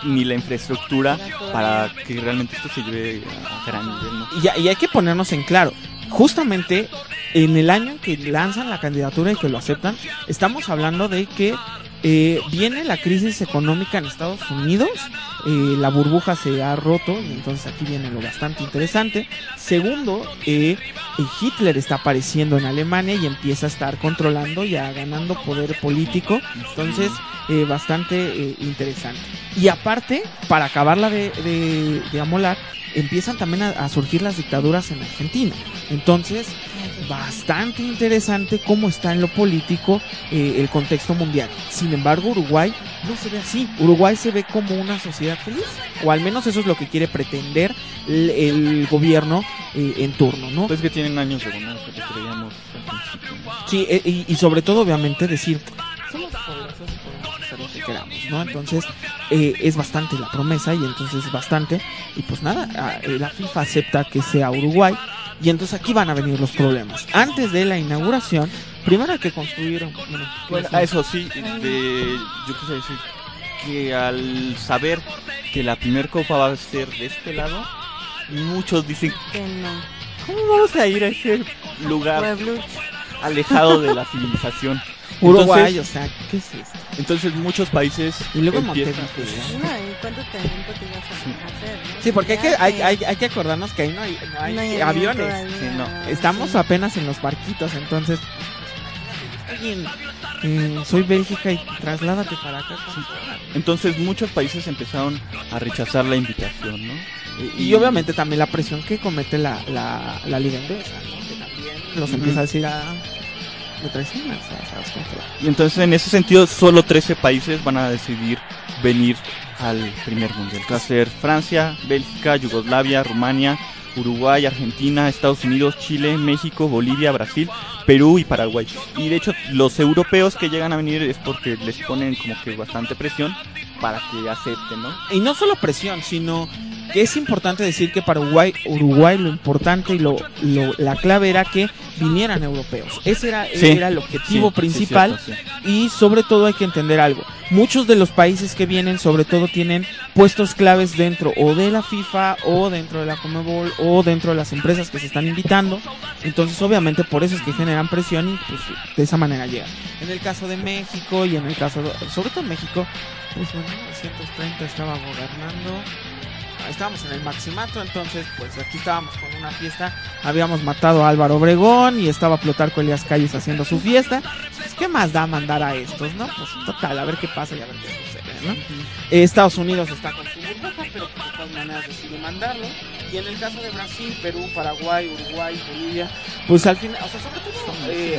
ni la infraestructura para que realmente esto se lleve a gran nivel, ¿no? Y, y hay que ponernos en claro. Justamente en el año en que lanzan la candidatura y que lo aceptan, estamos hablando de que eh, viene la crisis económica en Estados Unidos, eh, la burbuja se ha roto y entonces aquí viene lo bastante interesante. Segundo, eh, Hitler está apareciendo en Alemania y empieza a estar controlando y a ganando poder político. Entonces eh, bastante eh, interesante. Y aparte, para acabarla de, de, de amolar, empiezan también a, a surgir las dictaduras en Argentina. Entonces, bastante interesante cómo está en lo político eh, el contexto mundial. Sin embargo, Uruguay no se ve así. Uruguay se ve como una sociedad feliz, o al menos eso es lo que quiere pretender el, el gobierno eh, en turno, ¿no? Pues que tienen años de que creíamos al principio. ¿no? Sí, eh, y, y sobre todo, obviamente, decir, somos poderosos queramos, ¿no? Entonces, eh, es bastante la promesa y entonces bastante. Y pues nada, ah, eh, la FIFA acepta que sea Uruguay y entonces aquí van a venir los problemas. Antes de la inauguración, primero hay que construir... Bueno, Bueno, ¿qué a es? eso sí, de, yo quise decir que al saber que la primer copa va a ser de este lado, muchos dicen, Que no. ¿cómo vamos a ir a ese lugar Pueblo. alejado de la civilización? Uruguay, Entonces, o sea, ¿qué es esto? entonces muchos países Y luego empiezan Montevideo. No, ¿y cuánto tiempo te ibas a hacer? no? Sí, porque hay que, hay, hay, hay que acordarnos que ahí no hay, no hay no hay aviones. Sí, no. Estamos sí. apenas en los barquitos, entonces. En- en- soy Bélgica y trasládate para acá. Entonces muchos países empezaron a rechazar la invitación, ¿no? Y, y obviamente también la presión que comete la, la, la liga inglesa, ¿no? que también los Ujú. empieza a decir a. Me traicionas, ¿sabes cómo te va? Y entonces en ese sentido solo 13 países van a decidir venir al primer mundial. Que va a ser Francia, Bélgica, Yugoslavia, Rumania, Uruguay, Argentina, Estados Unidos, Chile, México, Bolivia, Brasil, Perú y Paraguay. Y de hecho los europeos que llegan a venir es porque les ponen como que bastante presión para que acepten, ¿no? Y no solo presión, sino es importante decir que para Uruguay, Uruguay lo importante y lo, lo- la clave era que vinieran europeos. Ese era, Sí, era el objetivo Sí, sí, principal. cierto, sí. Y sobre todo hay que entender algo. Muchos de los países que vienen, sobre todo, tienen puestos claves dentro o de la FIFA o dentro de la Comebol o dentro de las empresas que se están invitando. Entonces, obviamente, por eso es que generan presión y pues de esa manera llegan. En el caso de México y en el caso, de, sobre todo México, pues en 1930 estaba gobernando. Estábamos en el maximato, entonces pues aquí estábamos con una fiesta, habíamos matado a Álvaro Obregón y estaba Plutarco Elias Calles haciendo su fiesta, pues, ¿qué más da mandar a estos, no? Pues total, a ver qué pasa y a ver qué sucede, ¿no? Eh, Estados Unidos está con su burbuja, pero maneras decide mandarlo. Y en el caso de Brasil, Perú, Paraguay, Uruguay, Bolivia, pues al final, o sea, sobre todo eh,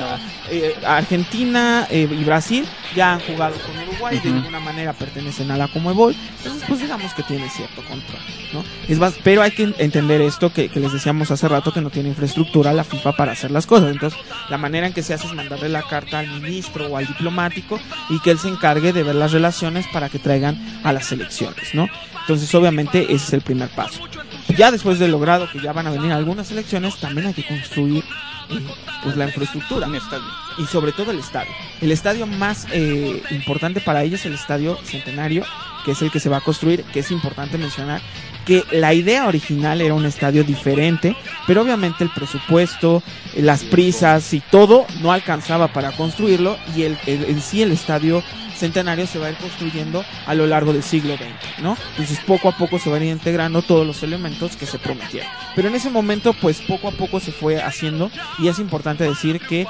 eh, Argentina eh, y Brasil ya han jugado con Uruguay, de alguna manera pertenecen a la Comebol, entonces pues digamos que tiene cierto control, ¿no? Es más, pero hay que entender esto que, que les decíamos hace rato que no tiene infraestructura la FIFA para hacer las cosas, entonces la manera en que se hace es mandarle la carta al ministro o al diplomático y que él se encargue de ver las relaciones para que traigan a las elecciones, ¿no? Entonces obviamente ese es el primer paso. Ya después de logrado que ya van a venir algunas elecciones, también hay que construir eh, pues la infraestructura y sobre todo el estadio. El estadio más eh, importante para ellos es el estadio centenario, que es el que se va a construir, que es importante mencionar que la idea original era un estadio diferente, pero obviamente el presupuesto, las prisas y todo no alcanzaba para construirlo y el, el- en sí el estadio centenario se va a ir construyendo a lo largo del siglo XX, ¿no? Entonces poco a poco se van a ir integrando todos los elementos que se prometieron. Pero en ese momento pues poco a poco se fue haciendo y es importante decir que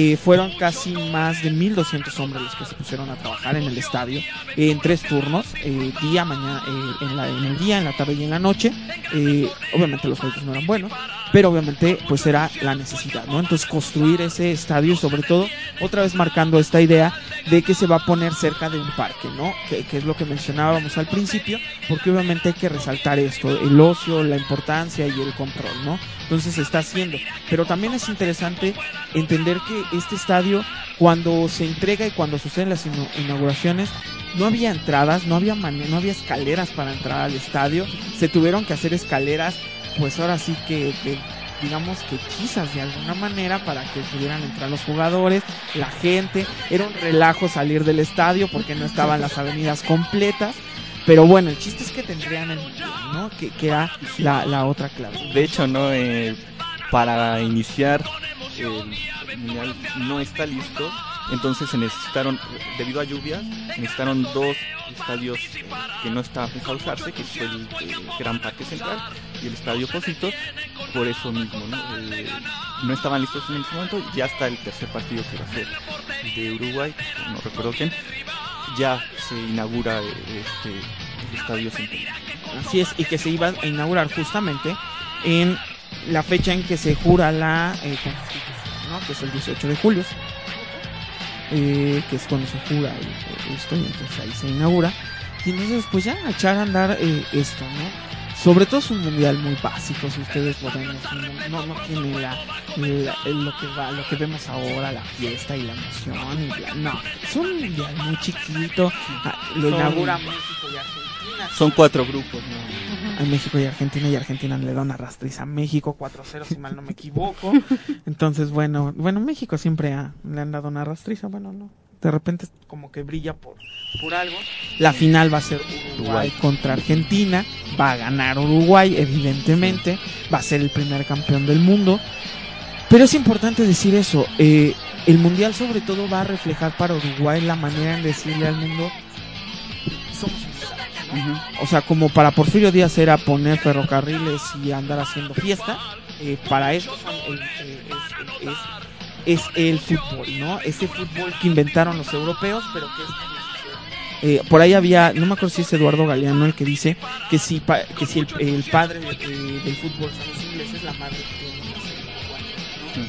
eh, fueron casi más de 1200 hombres los que se pusieron a trabajar en el estadio eh, en tres turnos, eh, día, mañana, en, el día, en la tarde y en la noche. Obviamente los sueldos no eran buenos, pero obviamente pues era la necesidad, ¿no? Entonces construir ese estadio sobre todo otra vez marcando esta idea de que se va a poner cerca de un parque, ¿no? Que, es lo que mencionábamos al principio, porque obviamente hay que resaltar esto, el ocio, la importancia y el control, ¿no? Entonces se está haciendo. Pero también es interesante entender que este estadio, cuando se entrega y cuando suceden las inauguraciones, no había entradas, no había no había escaleras para entrar al estadio, se tuvieron que hacer escaleras, pues ahora sí que, digamos que hechizas de alguna manera para que pudieran entrar los jugadores, la gente, era un relajo salir del estadio porque no estaban las avenidas completas. Pero bueno, el chiste es que tendrían el ¿no? Que, que la, otra clave. De hecho, no Eh, para iniciar mundial no está listo, entonces se necesitaron, debido a lluvias, necesitaron dos estadios que no estaban pensados usarse, que fue el eh, Gran Parque Central y el Estadio Positos, por eso mismo, ¿no? Eh, no estaban listos en ese momento, ya está el tercer partido que va a ser de Uruguay, no recuerdo quién, ya se inaugura eh, este, el Estadio Centenario. Así es, y que se iba a inaugurar justamente en la fecha en que se jura la Constitución, ¿no? que es el 18 de julio, eh, que es cuando se jura esto, y entonces ahí se inaugura. Y entonces, pues ya, echar a andar eh, esto, ¿no? Sobre todo es un mundial muy básico, si ustedes lo ven, es un- no, no tiene la, lo que va, lo que vemos ahora, la fiesta y la emoción, y la- no, es un mundial muy chiquito, ah, lo inaugura México y Argentina, Son cuatro grupos, ¿no? A México y Argentina y Argentina le da una rastriz a México 4-0 si mal no me equivoco. Entonces, bueno, bueno, México siempre ha- le han dado una rastriza, bueno, no. De repente como que brilla por, por algo. La final va a ser Uruguay contra Argentina. Va a ganar Uruguay, evidentemente. Va a ser el primer campeón del mundo. Pero es importante decir eso. eh, el mundial sobre todo va a reflejar para Uruguay la manera en decirle al mundo unidos", ¿no? O sea, como para Porfirio Díaz era poner ferrocarriles y andar haciendo fiesta, eh, para eso el- eh, es, es- el fútbol, ¿no? Ese fútbol que inventaron los europeos, pero que es eh, por ahí había, no me acuerdo si es Eduardo Galeano el que dice que si, pa- que si el, padre de- de- del fútbol son los ingleses, la madre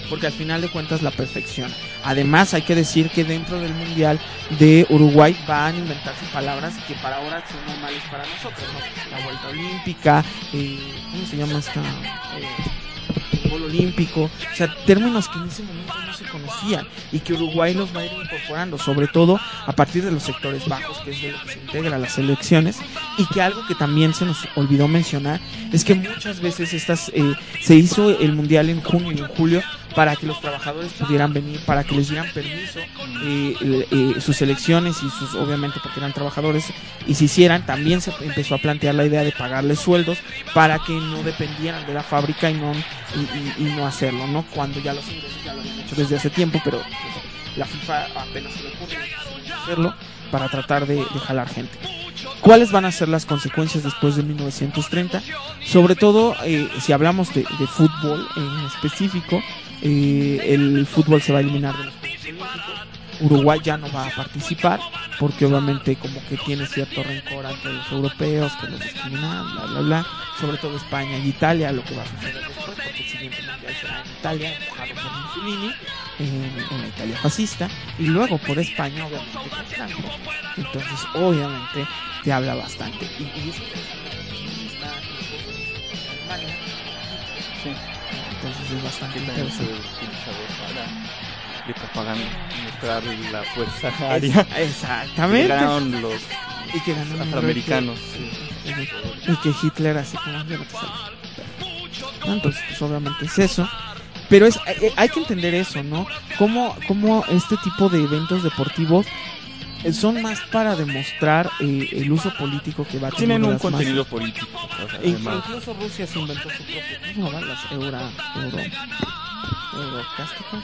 porque al final de cuentas la perfección. Además hay que decir que dentro del mundial de Uruguay van a inventarse palabras que para ahora son normales para nosotros, ¿no? La vuelta olímpica, eh, ¿cómo se llama esta? Eh, gol olímpico, o sea, términos que en ese momento no se conocían y que Uruguay los va a ir incorporando, sobre todo a partir de los sectores bajos, que es de lo que se integra a las elecciones, y que algo que también se nos olvidó mencionar es que muchas veces estas eh, se hizo el mundial en junio y en julio para que los trabajadores pudieran venir, para que les dieran permiso eh, el- eh, sus elecciones y sus, obviamente porque eran trabajadores, y se hicieran, también se empezó a plantear la idea de pagarles sueldos para que no dependieran de la fábrica y no, y, no hacerlo, ¿no? Cuando ya los ingleses ya lo habían hecho desde hace tiempo, pero la FIFA apenas se le ocurrió hacerlo para tratar de, jalar gente. ¿Cuáles van a ser las consecuencias después de 1930? Sobre todo, eh, si hablamos de fútbol en específico, eh, el fútbol se va a eliminar de los. Uruguay ya no va a participar porque obviamente como que tiene cierto rencor ante los europeos que los discriminan, bla bla bla, sobre todo España y Italia, lo que va a suceder después porque el siguiente mundial será en Italia, por en, la Italia fascista, y luego por España obviamente Franco. Entonces obviamente te habla bastante. Y, entonces es bastante Que para de propaganda, mostrar la fuerza aria. Exactamente. Ganaron los Y que ganó un afroamericanos. Y que Hitler así como "Ya no te sale". ¿No? Entonces, pues obviamente es eso. Pero es, hay, hay que entender eso, ¿no? Cómo, cómo este tipo de eventos deportivos eh, son más para demostrar eh, el uso político que va a tener Tienen un las contenido masas. político. o sea, E además. incluso Rusia se inventó su propio. ¿Cómo van las euro, euro, eurocásticas?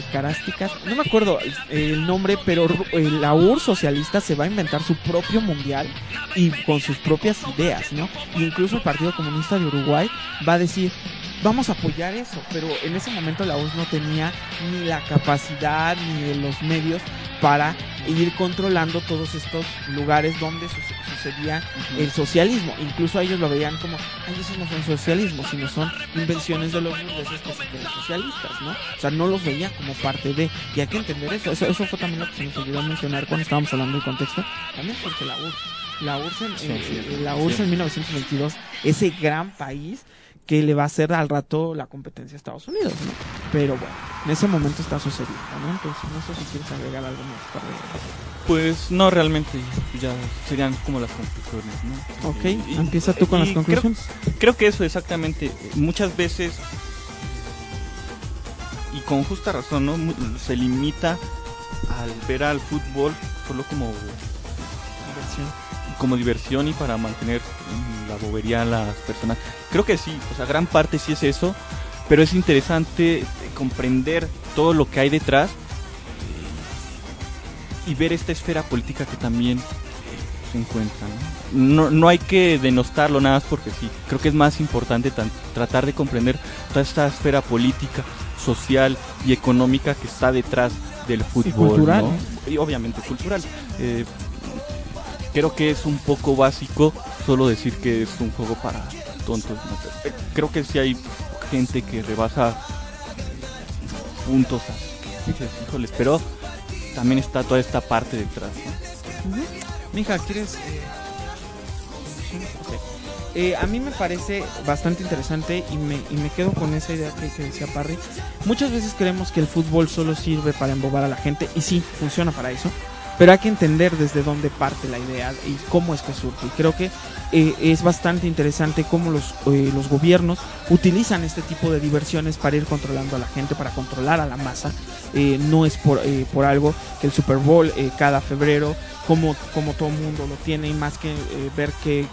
Eucarásticas. No me acuerdo el nombre, pero eh, la URSS socialista se va a inventar su propio mundial y con sus propias ideas, ¿no? Y incluso el Partido Comunista de Uruguay va a decir, vamos a apoyar eso, pero en ese momento la URSS no tenía ni la capacidad ni los medios para ir controlando todos estos lugares donde su- sucedía el socialismo. Incluso ellos lo veían como, ay, eso no son socialismo, sino son invenciones de los burgueses que se creen socialistas, ¿no? O sea, no los veían como parte de... Y hay que entender eso. Eso, eso fue también lo que se nos olvidó mencionar cuando estábamos hablando del contexto. También porque la URSS, la URSS, en, Sí, eh, sí, la URSS sí. en 1922, ese gran país que le va a hacer al rato la competencia a Estados Unidos, ¿no? Pero bueno, en ese momento está sucediendo, ¿no? Entonces, no sé si quieres agregar algo más para Pues no, realmente ya serían como las conclusiones, ¿no? Ok, empieza tú con las creo- conclusiones. Creo que eso exactamente, muchas veces, y con justa razón, ¿no? Se limita al ver al fútbol solo como, como diversión y para mantener la bobería a las personas. Creo que sí, o sea, gran parte sí es eso, pero es interesante comprender todo lo que hay detrás eh, y ver esta esfera política que también eh, se encuentra. ¿no? No, no hay que denostarlo nada más porque sí. Creo que es más importante tan- tratar de comprender toda esta esfera política, social y económica que está detrás del fútbol. cultural, ¿no? ¿eh? Y obviamente cultural. Eh, creo que es un poco básico solo decir que es un juego para tontos. ¿no? Eh, Creo que sí hay gente que rebasa puntos. así, dices, híjoles, pero también está toda esta parte detrás. ¿no? Mija, ¿quieres...? eh. Eh, a mí me parece bastante interesante y me, y me quedo con esa idea que, decía Parry. Muchas veces creemos que el fútbol solo sirve para embobar a la gente y sí, funciona para eso. Pero hay que entender desde dónde parte la idea y cómo es que surge. Y creo que eh, es bastante interesante cómo los, eh, los gobiernos utilizan este tipo de diversiones para ir controlando a la gente, para controlar a la masa. Eh, no es por, eh, por algo que el Super Bowl eh, cada febrero, como, como todo mundo lo tiene, y más que eh, ver que,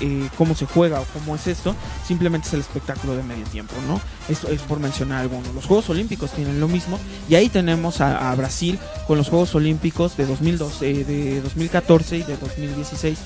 eh, cómo se juega o cómo es esto, simplemente es el espectáculo de medio tiempo, ¿no? Esto es por mencionar algunos. Los Juegos Olímpicos tienen lo mismo, y ahí tenemos a, a Brasil con los Juegos Olímpicos de 2012, eh, de 2014 y de 2016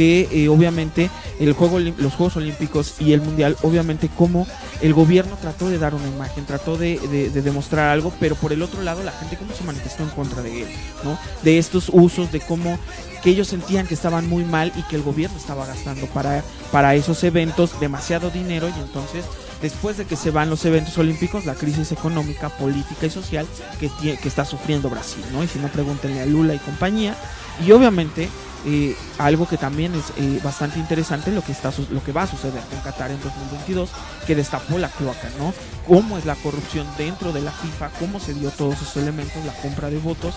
que eh, obviamente el juego los Juegos Olímpicos y el Mundial, obviamente como el gobierno trató de dar una imagen, trató de, de- de demostrar algo, pero por el otro lado la gente cómo se manifestó en contra de él, ¿no? De estos usos, de cómo que ellos sentían que estaban muy mal y que el gobierno estaba gastando para, para esos eventos demasiado dinero y entonces después de que se van los eventos olímpicos, la crisis económica, política y social que, que está sufriendo Brasil, ¿no? Y si no, pregúntenle a Lula y compañía. Y obviamente eh, algo que también es eh, bastante interesante lo que está lo que va a suceder con Qatar en 2022 que destapó la cloaca no cómo es la corrupción dentro de la FIFA cómo se dio todos esos elementos la compra de votos.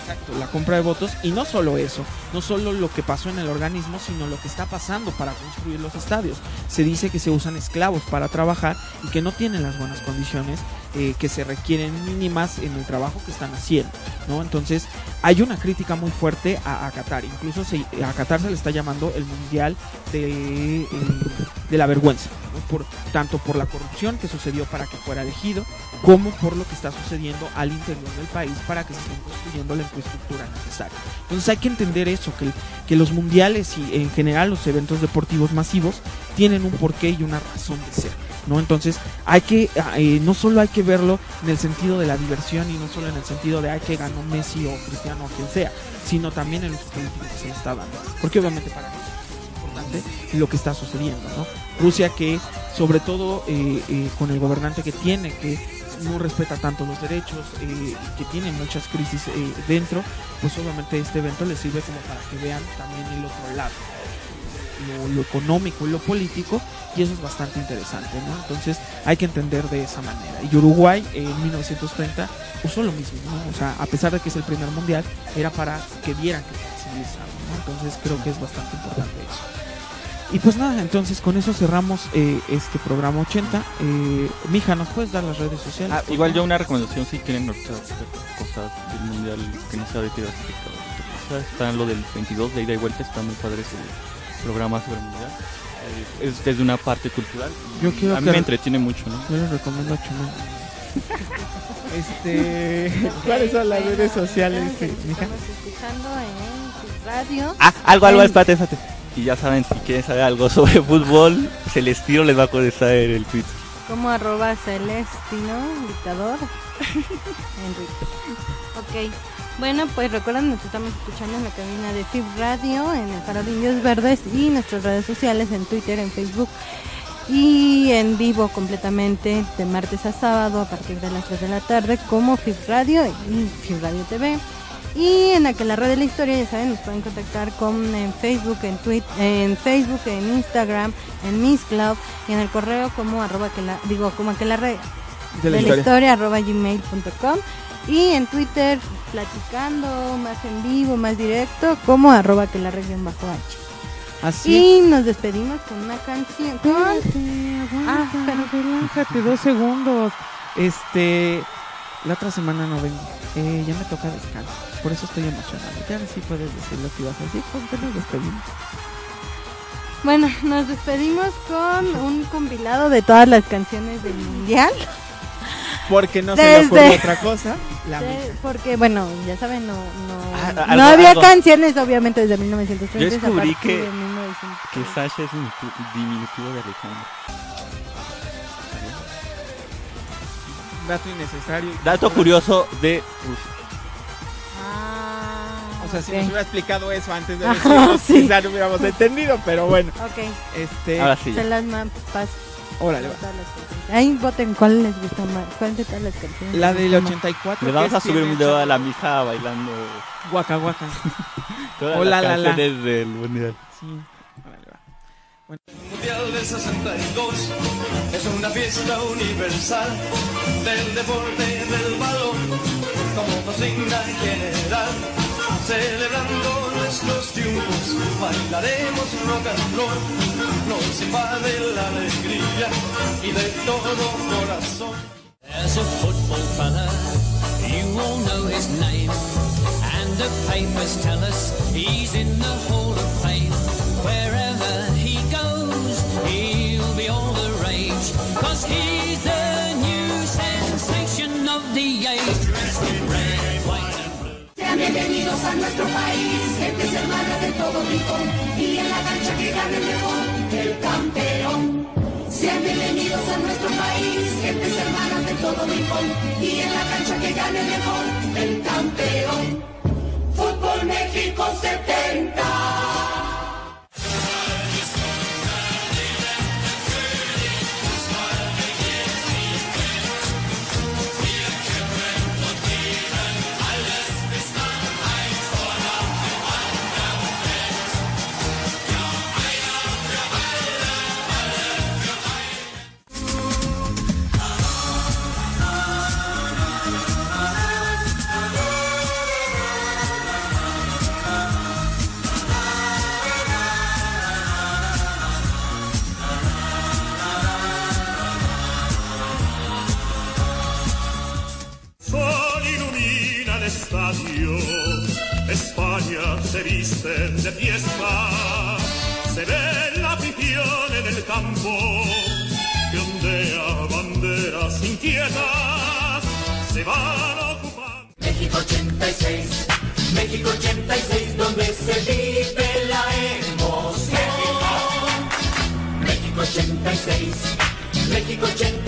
Exacto, la compra de votos. Y no solo eso, no solo lo que pasó en el organismo, sino lo que está pasando para construir los estadios. Se dice que se usan esclavos para trabajar y que no tienen las buenas condiciones eh, que se requieren mínimas en el trabajo que están haciendo, ¿no? Entonces hay una crítica muy fuerte a, Qatar, incluso a Qatar se le está llamando el mundial de, eh, de la vergüenza, tanto por la corrupción que sucedió para que fuera elegido, como por lo que está sucediendo al interior del país para que se estén construyendo la infraestructura necesaria. Entonces hay que entender eso, que los mundiales y en general los eventos deportivos masivos tienen un porqué y una razón de ser. ¿No? Entonces hay que, eh, no solo hay que verlo en el sentido de la diversión y no solo en el sentido de ay que ganó Messi o Cristiano o quien sea, sino también en los políticos que se le está dando. Porque obviamente para nosotros es importante lo que está sucediendo, ¿no? Rusia que sobre todo eh, eh, con el gobernante que tiene, que no respeta tanto los derechos, eh, que tiene muchas crisis eh, dentro, pues obviamente este evento les sirve como para que vean también el otro lado, lo, lo económico y lo político, y eso es bastante interesante, ¿no? Entonces hay que entender de esa manera. Y Uruguay en 1930 usó lo mismo, ¿no? O sea, a pesar de que es el primer mundial, era para que vieran que se ¿no? Entonces creo que es bastante importante eso. Y pues nada, entonces con eso cerramos eh, este programa 80. Eh, Mija, ¿nos puedes dar las redes sociales? Ah, igual yo una recomendación si quieren cosas del mundial que no sea de tirar Está lo del 22 de ida y vuelta, está muy padre ese programa sobre mundial. Es desde una parte cultural. Yo quiero a mí que- me entretiene mucho, ¿no? Yo les recomiendo a Chumel. este, ¿cuáles son las redes sociales, mija? Estamos escuchando en radio. Ah, algo, algo, espérate, espérate. Y ya saben, si quieren saber algo sobre fútbol, Celestino les va a contestar en el tweet. como arroba celestino dictador Enrique. Ok, bueno pues recuerden que estamos escuchando en la cabina de FIB Radio, en el Faro de Indios Verdes y nuestras redes sociales en Twitter, en Facebook y en vivo completamente de martes a sábado a partir de las 3 de la tarde como FIB Radio y FIB Radio TV. Y en aquella red de la historia, ya saben, nos pueden contactar con en Facebook, en Twitter, en Facebook, en Instagram, en Miss Club y en el correo como arroba que la, digo como aquella red De la de historia. la historia arroba gmail.com y en Twitter platicando más en vivo, más directo como arroba que la región bajo H. Así Y nos despedimos con una canción. Con... Ah, Relájate dos segundos. Este, la otra semana no vengo. Eh, ya me toca descanso. Por eso estoy emocionado. Ya sí puedes decir lo que ibas a decir. ¿Con qué nos despedimos? Bueno, nos despedimos con un compilado de todas las canciones del mundial. Porque no se le ocurrió otra cosa. La Sí, mija. porque, bueno, ya saben, no, no, Ah, no algo- había algo. canciones, obviamente, desde 1930. Yo descubrí que- de 1930. Que Sasha es diminuti- diminutivo de Alejandro. dato innecesario. Dato curioso de Rusia. Ah, O sea, si nos hubiera explicado eso antes de Ajá, decirlo, sí. quizá no hubiéramos entendido, pero bueno. Ok, Este, Ahora sí. se las mapas. Órale, va. Ahí voten cuál les gustó más. ¿Cuál de todas las canciones? La del gustó más? 84. Le vamos a subir un video a la mija bailando Guaca, guaca. todas O las la, la, la. canciones del mundial. Sí. Órale, va. Mundial del 62 es una fiesta universal del deporte del balón como consigna general. Celebrando nuestros triunfos, bailaremos rock and roll, nos invade la alegría y de todo corazón. There's a football fella, you all know his name. And the papers tell us he's in the Hall of Fame. Wherever he goes, he'll be all the rage. Cause he's the Bienvenidos a nuestro país, gente hermana de todo rincón, y en la cancha que gane mejor, el campeón. Sean bienvenidos a nuestro país, gente hermanas de todo rincón, y en la cancha que gane mejor, el campeón. Fútbol México 70. Se viste de fiesta, se ve la afición en el campo, que ondea banderas inquietas, se van ocupando. México 86, México 86, donde se vive la emoción. México 86, México 86,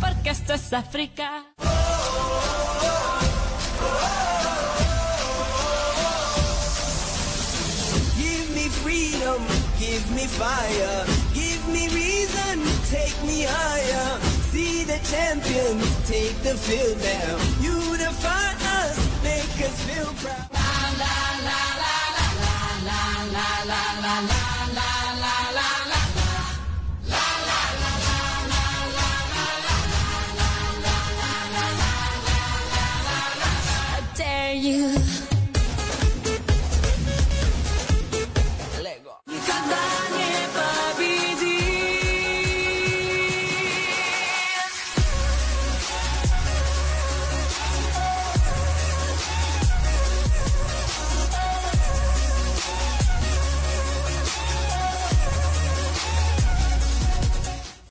porque esto es África.